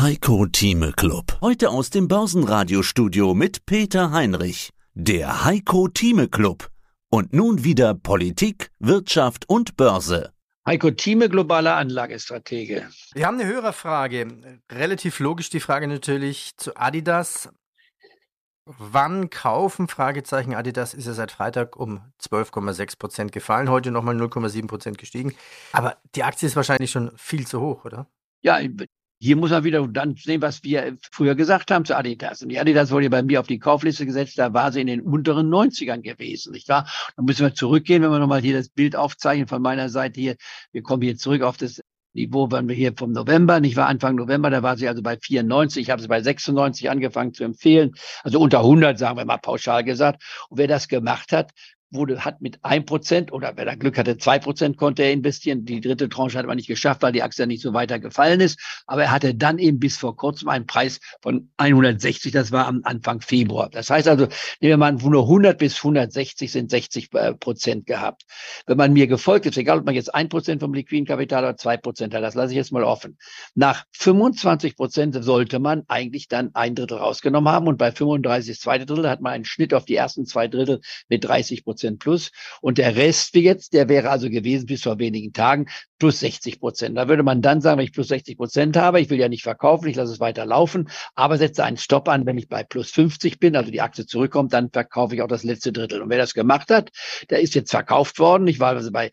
Heiko Thieme Club. Heute aus dem Börsenradiostudio mit Peter Heinrich. Der Heiko Thieme Club. Und nun wieder Politik, Wirtschaft und Börse. Heiko Thieme, globaler Anlagestratege. Wir haben eine Hörerfrage. Relativ logisch die Frage natürlich zu Adidas. Wann kaufen? Fragezeichen. Adidas ist ja seit Freitag um 12,6 Prozent gefallen, heute nochmal 0,7 Prozent gestiegen. Aber die Aktie ist wahrscheinlich schon viel zu hoch, oder? Ja, hier muss man wieder dann sehen, was wir früher gesagt haben zu Adidas. Und die Adidas wurde bei mir auf die Kaufliste gesetzt, da war sie in den unteren 90ern gewesen, nicht wahr? Dann müssen wir zurückgehen, wenn wir nochmal hier das Bild aufzeichnen von meiner Seite hier. Wir kommen hier zurück auf das Niveau waren wir hier vom November, nicht wahr? Anfang November, da war sie also bei 94. Ich habe sie bei 96 angefangen zu empfehlen. Also unter 100, sagen wir mal pauschal gesagt. Und wer das gemacht hat, wurde, hat mit ein Prozent oder wer da Glück hatte, zwei Prozent konnte er investieren. Die dritte Tranche hat man nicht geschafft, weil die Aktie nicht so weiter gefallen ist. Aber er hatte dann eben bis vor kurzem einen Preis von 160. Das war am Anfang Februar. Das heißt also, nehmen wir mal nur 100 bis 160 sind 60 äh, Prozent gehabt. Wenn man mir gefolgt ist, egal ob man jetzt ein Prozent vom liquiden Kapital oder zwei Prozent hat, das lasse ich jetzt mal offen. Nach 25 Prozent sollte man eigentlich dann ein Drittel rausgenommen haben und bei 35 zweite Drittel hat man einen Schnitt auf die ersten zwei Drittel mit 30 Prozent Prozent plus. Und der Rest wie jetzt, der wäre also gewesen bis vor wenigen Tagen plus 60 Prozent. Da würde man dann sagen, wenn ich plus 60 Prozent habe, ich will ja nicht verkaufen, ich lasse es weiter laufen, aber setze einen Stopp an, wenn ich bei plus 50 bin, also die Aktie zurückkommt, dann verkaufe ich auch das letzte Drittel. Und wer das gemacht hat, der ist jetzt verkauft worden. Ich war also bei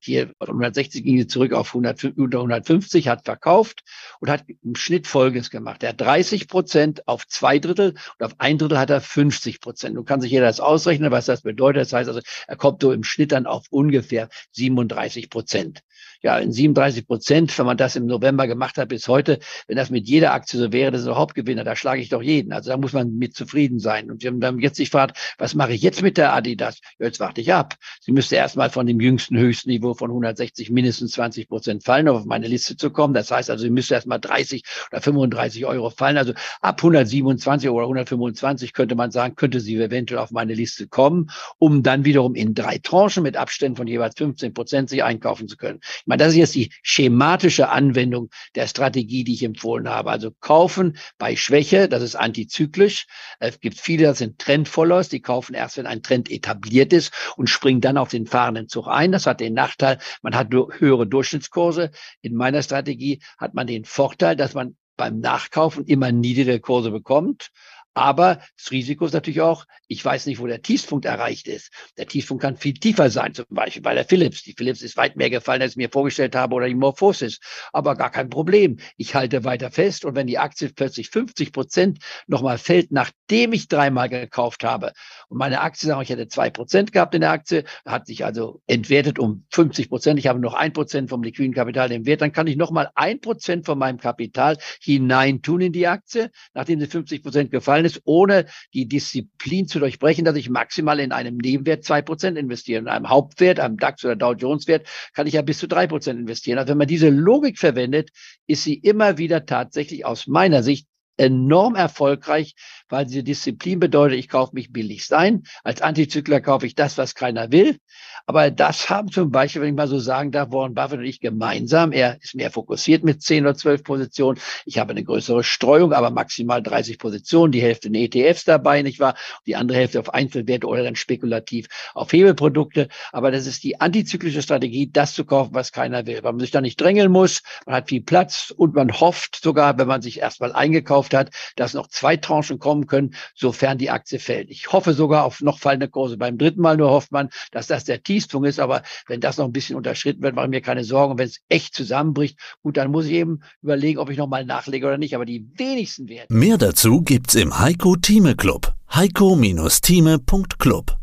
hier 160 ging sie zurück auf 100, unter 150, hat verkauft und hat im Schnitt Folgendes gemacht. Er hat 30 Prozent auf zwei Drittel und auf ein Drittel hat er 50 Prozent. Nun kann sich jeder das ausrechnen, was das bedeutet. Das heißt also, er kommt so im Schnitt dann auf ungefähr 37 Prozent ja, in 37 Prozent, wenn man das im November gemacht hat bis heute, wenn das mit jeder Aktie so wäre, das ist ein Hauptgewinner, da schlage ich doch jeden. Also da muss man mit zufrieden sein. Und haben dann jetzt sich gefragt, was mache ich jetzt mit der Adidas? Jetzt warte ich ab. Sie müsste erstmal von dem jüngsten Höchstniveau von 160 mindestens 20 Prozent fallen, um auf meine Liste zu kommen. Das heißt also, sie müsste erstmal 30 oder 35 Euro fallen. Also ab 127 oder 125 könnte man sagen, könnte sie eventuell auf meine Liste kommen, um dann wiederum in drei Tranchen mit Abständen von jeweils 15 Prozent sich einkaufen zu können meine, das ist jetzt die schematische Anwendung der Strategie, die ich empfohlen habe. Also kaufen bei Schwäche, das ist antizyklisch. Es gibt viele, das sind Trendfollowers, die kaufen erst, wenn ein Trend etabliert ist und springen dann auf den fahrenden Zug ein. Das hat den Nachteil, man hat höhere Durchschnittskurse. In meiner Strategie hat man den Vorteil, dass man beim Nachkaufen immer niedrige Kurse bekommt. Aber das Risiko ist natürlich auch, ich weiß nicht, wo der Tiefpunkt erreicht ist. Der Tiefpunkt kann viel tiefer sein, zum Beispiel bei der Philips. Die Philips ist weit mehr gefallen, als ich mir vorgestellt habe, oder die Morphosis. Aber gar kein Problem. Ich halte weiter fest und wenn die Aktie plötzlich 50 Prozent nochmal fällt, nachdem ich dreimal gekauft habe und meine Aktie, sagen ich hätte zwei Prozent gehabt in der Aktie, hat sich also entwertet um 50 Prozent. Ich habe noch ein Prozent vom liquiden Kapital im Wert, dann kann ich nochmal ein Prozent von meinem Kapital hineintun in die Aktie, nachdem sie 50 Prozent gefallen gefallen ist, ohne die Disziplin zu durchbrechen, dass ich maximal in einem Nebenwert zwei Prozent investiere. In einem Hauptwert, einem DAX oder Dow Jones Wert, kann ich ja bis zu drei Prozent investieren. Also wenn man diese Logik verwendet, ist sie immer wieder tatsächlich aus meiner Sicht enorm erfolgreich, weil diese Disziplin bedeutet, ich kaufe mich billigst ein. Als Antizykler kaufe ich das, was keiner will. Aber das haben zum Beispiel, wenn ich mal so sagen darf, Warren Buffett und ich gemeinsam. Er ist mehr fokussiert mit 10 oder 12 Positionen. Ich habe eine größere Streuung, aber maximal 30 Positionen. Die Hälfte in ETFs dabei, nicht wahr? Die andere Hälfte auf Einzelwerte oder dann spekulativ auf Hebelprodukte. Aber das ist die antizyklische Strategie, das zu kaufen, was keiner will. Weil man sich da nicht drängeln muss. Man hat viel Platz und man hofft sogar, wenn man sich erstmal eingekauft hat, dass noch zwei Tranchen kommen können, sofern die Aktie fällt. Ich hoffe sogar auf noch fallende Kurse. Beim dritten Mal nur hofft man, dass das der Tiefpunkt ist. Aber wenn das noch ein bisschen unterschritten wird, mache ich mir keine Sorgen. Wenn es echt zusammenbricht, gut, dann muss ich eben überlegen, ob ich nochmal nachlege oder nicht. Aber die wenigsten werden. Mehr dazu gibt's im Heiko Thieme Club. Heiko-Thieme.club.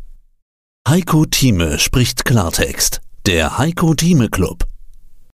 Heiko Thieme spricht Klartext. Der Heiko Thieme Club.